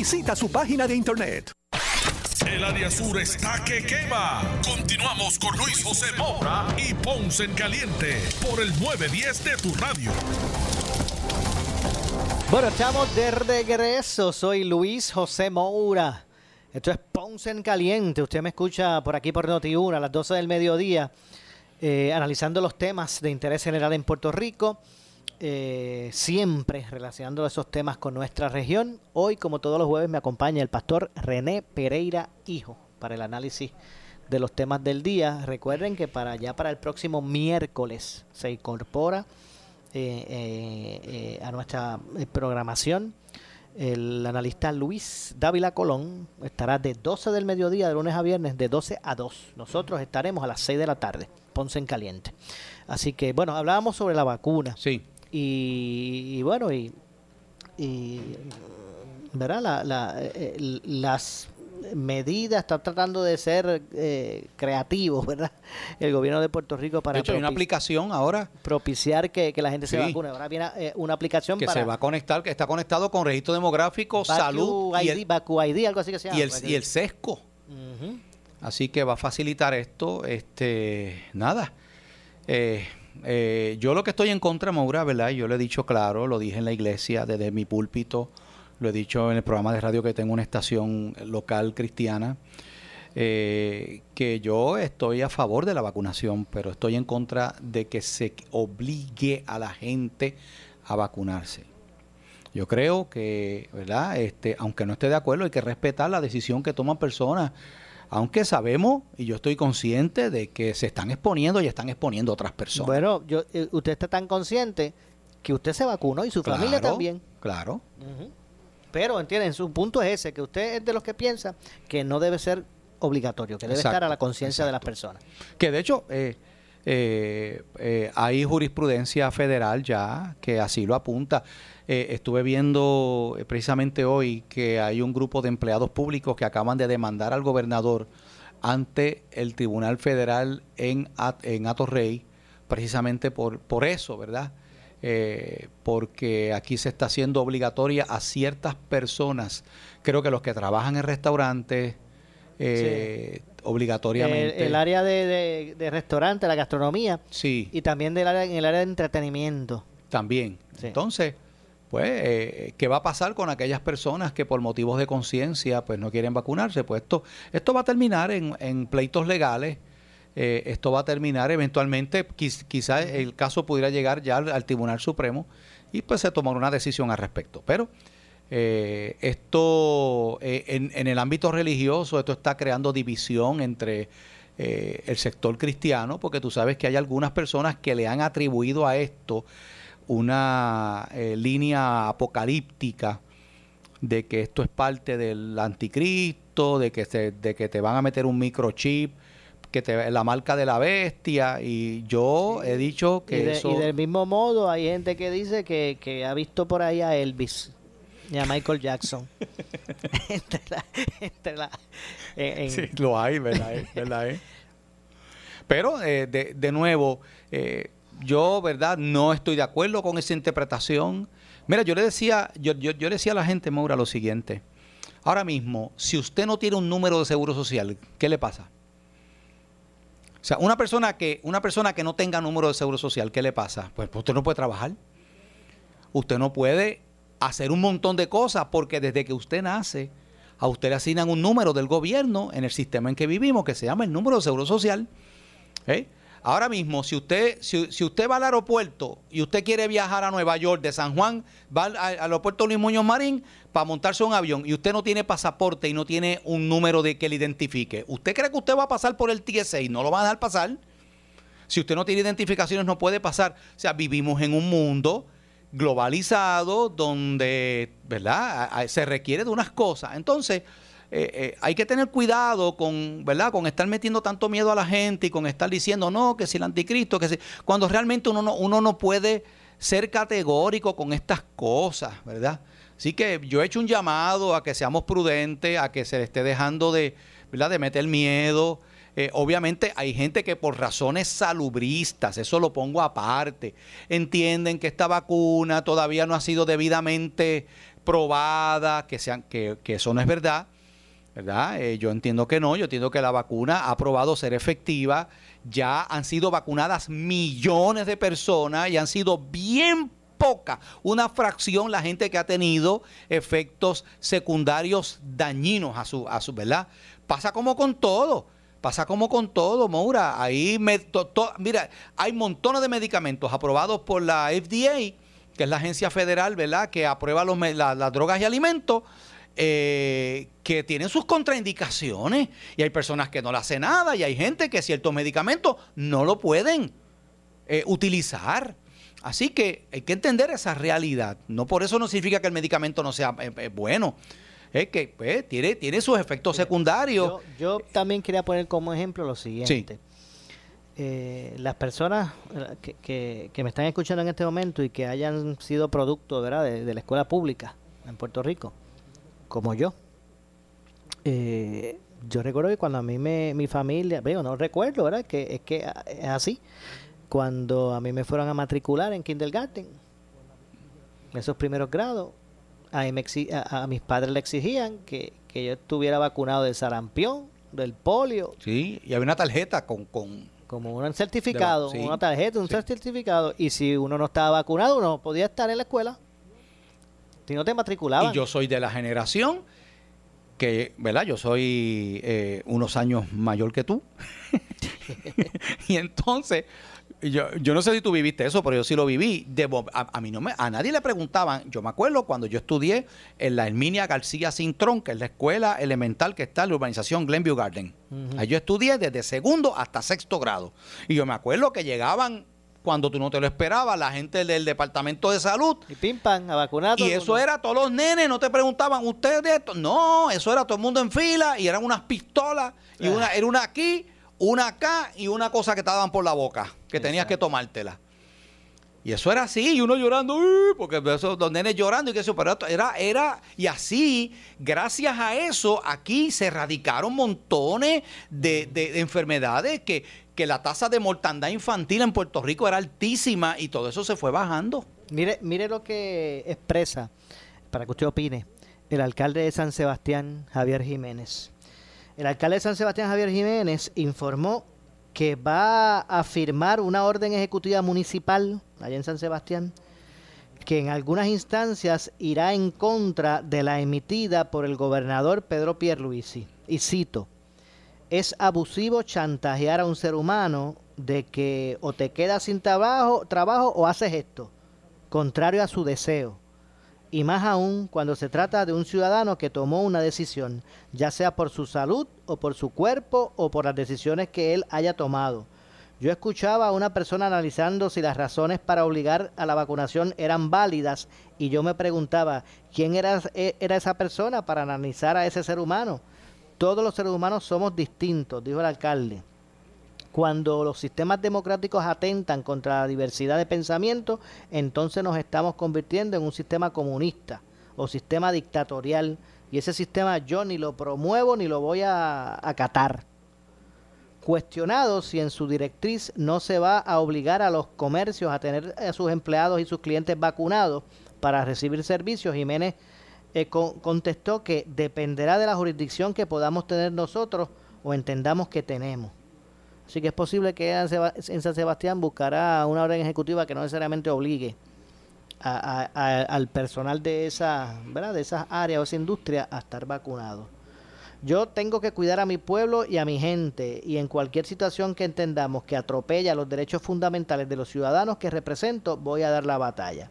Visita su página de internet. El área sur está que quema. Continuamos con Luis José Moura y Ponce en Caliente por el 910 de tu radio. Bueno, estamos de regreso. Soy Luis José Moura. Esto es Ponce en Caliente. Usted me escucha por aquí por Noti1 a las 12 del mediodía, eh, analizando los temas de interés general en Puerto Rico. Eh, siempre relacionando esos temas con nuestra región. Hoy, como todos los jueves, me acompaña el pastor René Pereira Hijo para el análisis de los temas del día. Recuerden que para ya para el próximo miércoles se incorpora eh, eh, eh, a nuestra eh, programación el analista Luis Dávila Colón estará de 12 del mediodía de lunes a viernes de 12 a 2. Nosotros estaremos a las 6 de la tarde, Ponce en Caliente. Así que, bueno, hablábamos sobre la vacuna. Sí. Y, y bueno, y, y ¿verdad? La, la, eh, las medidas, está tratando de ser eh, creativos, ¿verdad? [laughs] El gobierno de Puerto Rico para De hecho, hay una aplicación ahora propiciar que, que la gente se vacune. Ahora viene eh, una aplicación que para se va a conectar, que está conectado con registro demográfico, salud y ID, el, Vacu ID, algo así que se llama. y el, y el sesco. Así que va a facilitar esto. Este, nada. Eh, eh, yo lo que estoy en contra, Maura, ¿verdad? Yo lo he dicho claro, lo dije en la iglesia, desde mi púlpito, lo he dicho en el programa de radio que tengo una estación local cristiana, eh, que yo estoy a favor de la vacunación, pero estoy en contra de que se obligue a la gente a vacunarse. Yo creo que, ¿verdad? Este, aunque no esté de acuerdo, hay que respetar la decisión que toman personas. Aunque sabemos, y yo estoy consciente de que se están exponiendo y están exponiendo a otras personas. Bueno, yo, eh, usted está tan consciente que usted se vacunó y su familia también. Claro. Ujú. Pero entienden, su punto es ese, que usted es de los que piensa que no debe ser obligatorio, que debe estar a la conciencia de las personas. Que de hecho eh, eh, eh, hay jurisprudencia federal ya que así lo apunta. Eh, estuve viendo precisamente hoy que hay un grupo de empleados públicos que acaban de demandar al gobernador ante el Tribunal Federal en, en Atorrey, precisamente por, por eso, ¿verdad? Porque aquí se está haciendo obligatoria a ciertas personas, creo que los que trabajan en restaurantes, eh, obligatoriamente. El, el área de, de- de restaurante, la gastronomía. Sí. Y también del área, en el área de entretenimiento. También. Entonces, pues, eh, ¿qué va a pasar con aquellas personas que por motivos de conciencia pues no quieren vacunarse? Pues esto, esto va a terminar en, en pleitos legales. eh, esto va a terminar eventualmente, quizás el caso pudiera llegar ya al, al Tribunal Supremo y pues se tomará una decisión al respecto. Pero eh, esto eh, en, en el ámbito religioso, esto está creando división entre eh, el sector cristiano, porque tú sabes que hay algunas personas que le han atribuido a esto una eh, línea apocalíptica de que esto es parte del anticristo, de que, se- de que te van a meter un microchip, que te, la marca de la bestia, y yo he dicho que Y, de- eso... y del mismo modo, hay gente que dice que, que ha visto por ahí a Elvis y a Michael Jackson. [laughs] entre la, entre la- en- en- Sí, lo hay, ¿verdad? eh? [laughs] ¿Verdad, eh? Pero, eh, de, de nuevo, eh, yo, ¿verdad? No estoy de acuerdo con esa interpretación. Mira, yo le decía, yo, yo, yo le decía a la gente, Maura, lo siguiente. Ahora mismo, si usted no tiene un número de seguro social, ¿qué le pasa? O sea, una persona que, una persona que no tenga número de seguro social, ¿qué le pasa? Pues, pues usted no puede trabajar. Usted no puede hacer un montón de cosas porque desde que usted nace, a usted le asignan un número del gobierno en el sistema en que vivimos que se llama el número de seguro social. ¿eh? Ahora mismo, si usted, si, si usted va al aeropuerto y usted quiere viajar a Nueva York de San Juan, va al, al aeropuerto Luis Muñoz Marín para montarse un avión y usted no tiene pasaporte y no tiene un número de que le identifique, ¿usted cree que usted va a pasar por el TSA y no lo va a dejar pasar? Si usted no tiene identificaciones, no puede pasar. O sea, vivimos en un mundo globalizado donde, ¿verdad? Se requiere de unas cosas. Entonces, eh, eh, hay que tener cuidado con, ¿verdad? Con estar metiendo tanto miedo a la gente y con estar diciendo, no, que si el anticristo, que si... Cuando realmente uno no, uno no puede ser categórico con estas cosas, ¿verdad? Así que yo he hecho un llamado a que seamos prudentes, a que se le esté dejando de, ¿verdad? de meter miedo. Eh, obviamente hay gente que por razones salubristas, eso lo pongo aparte, entienden que esta vacuna todavía no ha sido debidamente probada, que, sean, que, que eso no es verdad. ¿verdad? Eh, yo entiendo que no, yo entiendo que la vacuna ha probado ser efectiva, ya han sido vacunadas millones de personas y han sido bien poca, una fracción la gente que ha tenido efectos secundarios dañinos a su, a su ¿verdad? Pasa como con todo. Pasa como con todo, Moura. Ahí me, mira, hay montones de medicamentos aprobados por la FDA, que es la agencia federal, ¿verdad? Que aprueba las drogas y alimentos eh, que tienen sus contraindicaciones y hay personas que no le hacen nada y hay gente que ciertos medicamentos no lo pueden eh, utilizar. Así que hay que entender esa realidad. No por eso no significa que el medicamento no sea eh, bueno. Es que pues, tiene, tiene sus efectos secundarios. Yo, yo también quería poner como ejemplo lo siguiente. eh, las personas eh, que, que- que me están escuchando en este momento y que hayan sido producto ¿verdad? De, de la escuela pública en Puerto Rico, como yo, eh, yo recuerdo que cuando a mí me, mi familia, veo, no recuerdo, ¿verdad? Que es que ah, es así. Cuando a mí me fueron a matricular en kindergarten, esos primeros grados, a, mí me exi- a, a mis padres le exigían que, que yo estuviera vacunado del sarampión, del polio, Sí, y había una tarjeta con... con como un certificado, De la- sí, una tarjeta, un certificado, y si uno no estaba vacunado, uno podía estar en la escuela. Si no te matriculaban. Y yo soy de la generación que, ¿verdad? Yo soy eh, unos años mayor que tú. [laughs] y entonces, yo, yo no sé si tú viviste eso, pero yo sí lo viví. De a, a mí no me, a nadie le preguntaban. Yo me acuerdo cuando yo estudié en la Herminia García Cintrón, que es la escuela elemental que está en la urbanización Glenview Garden. Ujú. Ahí yo estudié desde segundo hasta sexto grado. Y yo me acuerdo que llegaban cuando tú no te lo esperabas, la gente del departamento de salud. Y pim pam, a vacunar. Y eso mundo. era todos los nenes, no te preguntaban, ¿ustedes de esto? No, eso era todo el mundo en fila y eran unas pistolas. Y Ah. una, era una aquí, una acá y una cosa que te daban por la boca, que tenías que tomártela. Y eso era así, y uno llorando, "Uy", porque eso, los nenes llorando y que eso, pero era, era, y así, gracias a eso, aquí se erradicaron montones de, de- de enfermedades que, que la tasa de mortandad infantil en Puerto Rico era altísima y todo eso se fue bajando. Mire, mire lo que expresa, para que usted opine, el alcalde de San Sebastián, Javier Jiménez. El alcalde de San Sebastián, Javier Jiménez, informó que va a firmar una orden ejecutiva municipal allá en San Sebastián que en algunas instancias irá en contra de la emitida por el gobernador Pedro Pierluisi. Y cito, es abusivo chantajear a un ser humano de que o te quedas sin trabajo, trabajo o haces esto, contrario a su deseo. Y más aún cuando se trata de un ciudadano que tomó una decisión, ya sea por su salud o por su cuerpo o por las decisiones que él haya tomado. Yo escuchaba a una persona analizando si las razones para obligar a la vacunación eran válidas y yo me preguntaba, ¿quién era, e- era esa persona para analizar a ese ser humano? Todos los seres humanos somos distintos, dijo el alcalde. Cuando los sistemas democráticos atentan contra la diversidad de pensamiento, entonces nos estamos convirtiendo en un sistema comunista o sistema dictatorial. Y ese sistema yo ni lo promuevo ni lo voy a acatar. Cuestionado si en su directriz no se va a obligar a los comercios a tener a sus empleados y sus clientes vacunados para recibir servicios, Jiménez eh, con- contestó que dependerá de la jurisdicción que podamos tener nosotros o entendamos que tenemos. Así que es posible que en San Sebastián buscará una orden ejecutiva que no necesariamente obligue al personal de esa, ¿verdad? de esas áreas o esa industria a estar vacunado. Yo tengo que cuidar a mi pueblo y a mi gente y en cualquier situación que entendamos que atropella los derechos fundamentales de los ciudadanos que represento, voy a dar la batalla.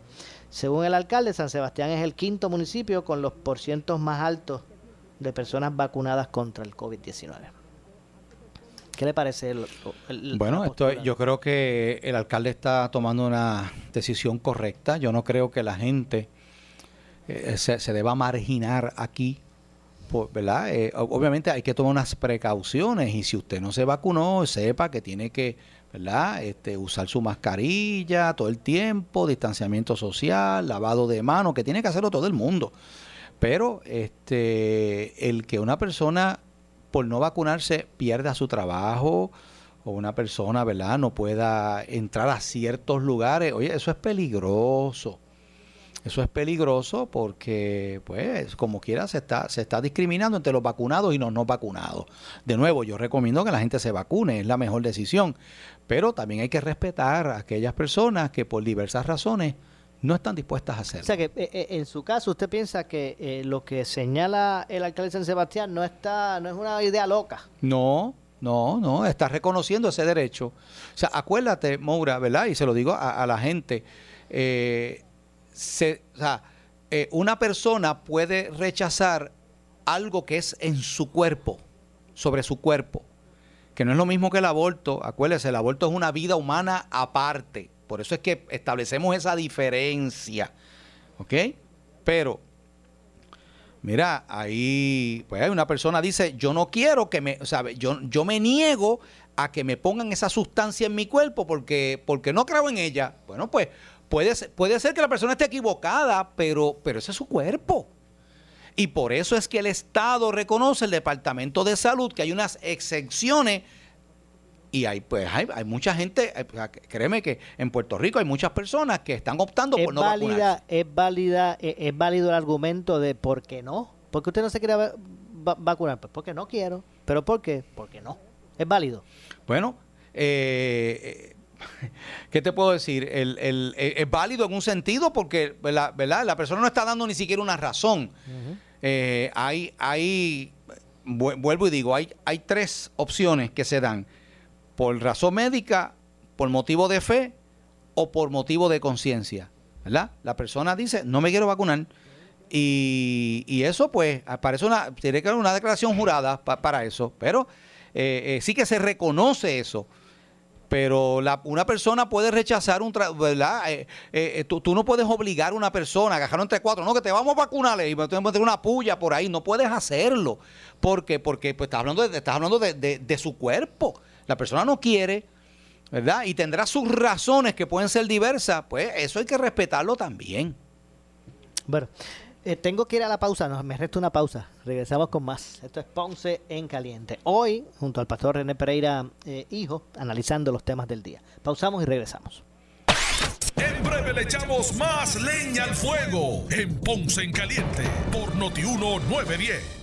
Según el alcalde, San Sebastián es el quinto municipio con los porcientos más altos de personas vacunadas contra el COVID-19. ¿Qué le parece? el- el- Bueno, esto, yo creo que el alcalde está tomando una decisión correcta. Yo no creo que la gente eh, se, se deba marginar aquí, por- ¿verdad? Eh, obviamente hay que tomar unas precauciones y si usted no se vacunó, sepa que tiene que, ¿verdad? Este, usar su mascarilla todo el tiempo, distanciamiento social, lavado de manos, que tiene que hacerlo todo el mundo. Pero este, el que una persona por no vacunarse pierda su trabajo o una persona, ¿verdad?, no pueda entrar a ciertos lugares, oye, eso es peligroso. Eso es peligroso porque, pues, como quiera, se está, se está discriminando entre los vacunados y los no vacunados. De nuevo, yo recomiendo que la gente se vacune, es la mejor decisión. Pero también hay que respetar a aquellas personas que por diversas razones no están dispuestas a hacerlo. O sea que eh, eh, en su caso usted piensa que eh, lo que señala el alcalde de San Sebastián no está, no es una idea loca. No, no, no, está reconociendo ese derecho. O sea, acuérdate, Moura, ¿verdad? Y se lo digo a, a la gente. eh, se- o sea, una persona puede rechazar algo que es en su cuerpo, sobre su cuerpo, que no es lo mismo que el aborto. Acuérdese, el aborto es una vida humana aparte. Por eso es que establecemos esa diferencia. ¿Ok? Pero Mira, ahí, pues hay una persona dice, yo no quiero que me, o sea, yo, yo me niego a que me pongan esa sustancia en mi cuerpo porque, porque no creo en ella. Bueno, pues puede ser, puede ser que la persona esté equivocada, pero, pero ese es su cuerpo. Y por eso es que el Estado reconoce, el Departamento de Salud, que hay unas excepciones y hay, pues, hay, hay mucha gente, eh, créeme que en Puerto Rico hay muchas personas que están optando ¿Es por no válida, vacunarse. es válida, es, es válido el argumento de por qué no? ¿Por qué usted no se quiere va- va- vacunar? Pues porque no quiero. ¿Pero por qué? Porque no. Es válido. Bueno, eh, eh, [laughs] ¿qué te puedo decir? El, el- eh, es válido en un sentido porque ¿verdad? ¿verdad? la persona no está dando ni siquiera una razón. Eh, hay, hay, vu- vuelvo y digo, hay, hay tres opciones que se dan. Por razón médica, por motivo de fe o por motivo de conciencia. ¿Verdad? La persona dice, no me quiero vacunar. Y, y eso, pues, parece una, tiene que haber una declaración jurada pa- para eso. Pero eh, eh, sí que se reconoce eso. Pero la- una persona puede rechazar un tra- ¿verdad? Eh, eh, eh, tú, no puedes obligar a una persona a agarrarlo entre cuatro, no, que te vamos a vacunar y te vamos a una puya por ahí. No puedes hacerlo. ¿Por qué? Porque pues, estás hablando, de, estás hablando de- de su cuerpo. La persona no quiere, ¿verdad? Y tendrá sus razones que pueden ser diversas. Pues eso hay que respetarlo también. Bueno, eh, tengo que ir a la pausa, nos, me resta una pausa. Regresamos con más. Esto es Ponce en Caliente. Hoy, junto al pastor René Pereira, eh, hijo, analizando los temas del día. Pausamos y regresamos. En breve le echamos más leña al fuego en Ponce en Caliente por Notiuno 910.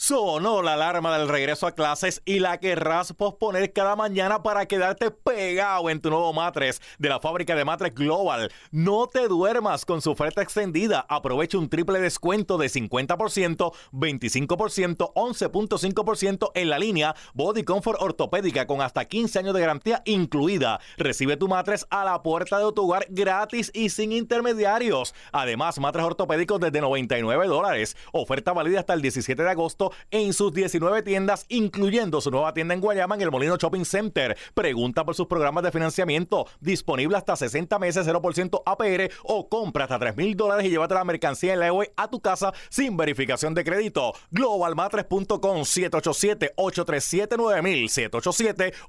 Sonó la alarma del regreso a clases y la querrás posponer cada mañana para quedarte pegado en tu nuevo matres de la fábrica de matres Global. No te duermas con su oferta extendida. Aprovecha un triple descuento de 50%, 25%, 11.5% en la línea Body Comfort Ortopédica con hasta 15 años de garantía incluida. Recibe tu matres a la puerta de tu hogar gratis y sin intermediarios. Además, matres ortopédicos desde 99 dólares. Oferta válida hasta el 17 de agosto en sus 19 tiendas, incluyendo su nueva tienda en Guayama en el Molino Shopping Center. Pregunta por sus programas de financiamiento. Disponible hasta 60 meses, 0% APR o compra hasta 3 mil dólares y llévate la mercancía en la web a tu casa sin verificación de crédito. Globalmatres.com 787-837-9000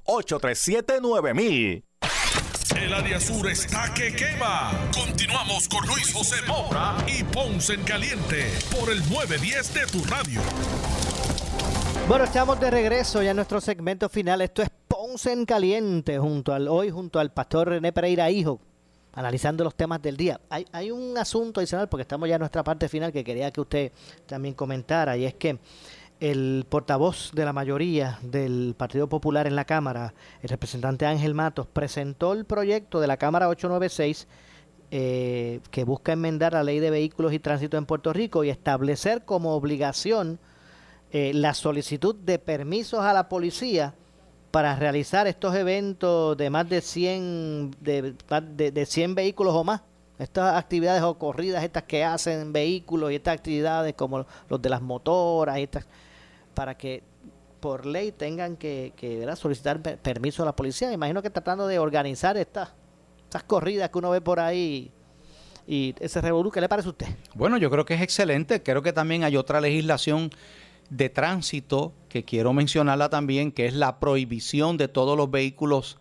787-837-9000 El área sur está que quema. Continuamos con Luis José Moura y Ponce en Caliente por el 910 de tu radio. Bueno, estamos de regreso ya en nuestro segmento final. Esto es Ponce en Caliente, junto al, hoy junto al pastor René Pereira Hijo, analizando los temas del día. Hay, hay un asunto adicional, porque estamos ya en nuestra parte final, que quería que usted también comentara, y es que el portavoz de la mayoría del Partido Popular en la Cámara, el representante Ángel Matos, presentó el proyecto de la Cámara 896 eh, que busca enmendar la ley de vehículos y tránsito en Puerto Rico y establecer como obligación eh, la solicitud de permisos a la policía para realizar estos eventos de más de 100, de, de, de 100 vehículos o más. Estas actividades o corridas, estas que hacen vehículos y estas actividades como los de las motoras, estas, para que por ley tengan que, solicitar per- permiso a la policía. Imagino que tratando de organizar estas, estas corridas que uno ve por ahí y ese revolú, ¿qué le parece a usted? Bueno, yo creo que es excelente. Creo que también hay otra legislación de tránsito que quiero mencionarla también, que es la prohibición de todos los vehículos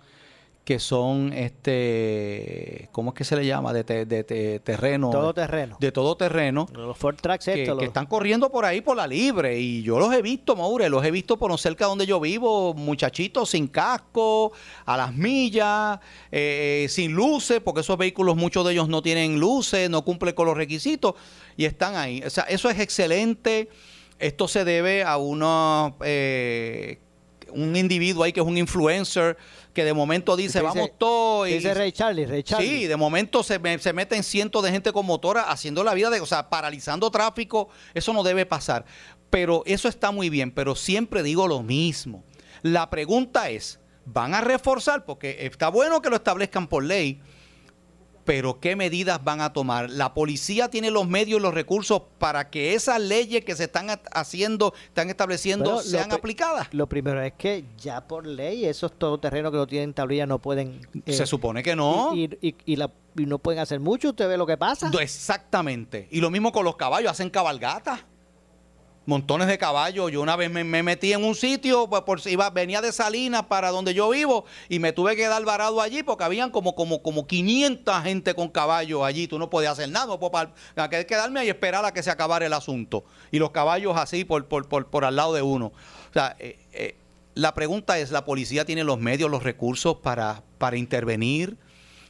que son, este, ¿cómo es que se le llama? De, te- de te- terreno. Todo terreno. De todo terreno. Los Ford Tracks que, estos, que están corriendo por ahí por la libre y yo los he visto, Maure, los he visto por cerca donde yo vivo, muchachitos sin casco, a las millas, eh, sin luces, porque esos vehículos muchos de ellos no tienen luces, no cumplen con los requisitos y están ahí. O sea, eso es excelente. Esto se debe a unos eh, un individuo ahí que es un influencer que de momento dice, vamos dice- todos y Dice Ray Charlie, Ray Charlie. Sí, de momento se, se meten cientos de gente con motora haciendo la vida de, o sea, paralizando tráfico. Eso no debe pasar. Pero eso está muy bien, pero siempre digo lo mismo. La pregunta es, ¿van a reforzar? Porque está bueno que lo establezcan por ley, pero ¿qué medidas van a tomar? La policía tiene los medios y los recursos para que esas leyes que se están ha- haciendo, están estableciendo, Bueno, sean aplicadas. Lo primero es que ya por ley esos todoterrenos que no tienen tablilla no pueden... eh, Se supone que no. Y, y- y la- y no pueden hacer mucho, usted ve lo que pasa. Exactamente. Y lo mismo con los caballos, hacen cabalgatas. Montones de caballos. Yo una vez me, me metí en un sitio, pues, por, iba, venía de Salinas para donde yo vivo y me tuve que dar varado allí porque habían como, como, como 500 gente con caballos allí. Tú no podías hacer nada. No que quedarme ahí y esperar a que se acabara el asunto. Y los caballos así por, por, por, por al lado de uno. O sea, eh, eh, la pregunta es, ¿la policía tiene los medios, los recursos para, para intervenir?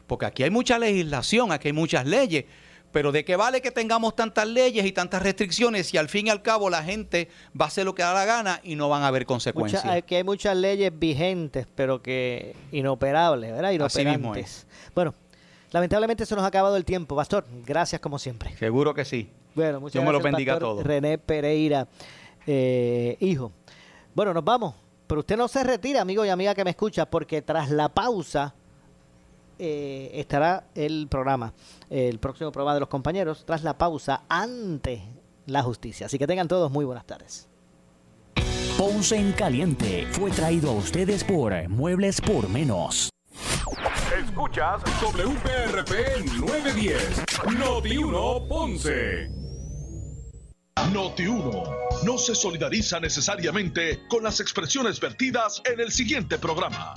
Porque aquí hay mucha legislación, aquí hay muchas leyes, pero ¿de qué vale que tengamos tantas leyes y tantas restricciones si al fin y al cabo la gente va a hacer lo que da la gana y no van a haber consecuencias? Mucha- aquí hay muchas leyes vigentes, pero que inoperables, ¿verdad? Así mismo Inoperantes. Bueno, lamentablemente se nos ha acabado el tiempo, Pastor. Gracias como siempre. Seguro que sí. Bueno, muchas Dios me lo bendiga a todos. René Pereira, eh, hijo. Bueno, nos vamos. Pero usted no se retira, amigo y amiga que me escucha, porque tras la pausa eh, estará el programa, el próximo programa de los compañeros, tras la pausa ante la justicia. Así que tengan todos muy buenas tardes. Ponce en Caliente fue traído a ustedes por Muebles por Menos. Escuchas WPRP 910, Noti 1 Ponce. Noti 1 no se solidariza necesariamente con las expresiones vertidas en el siguiente programa.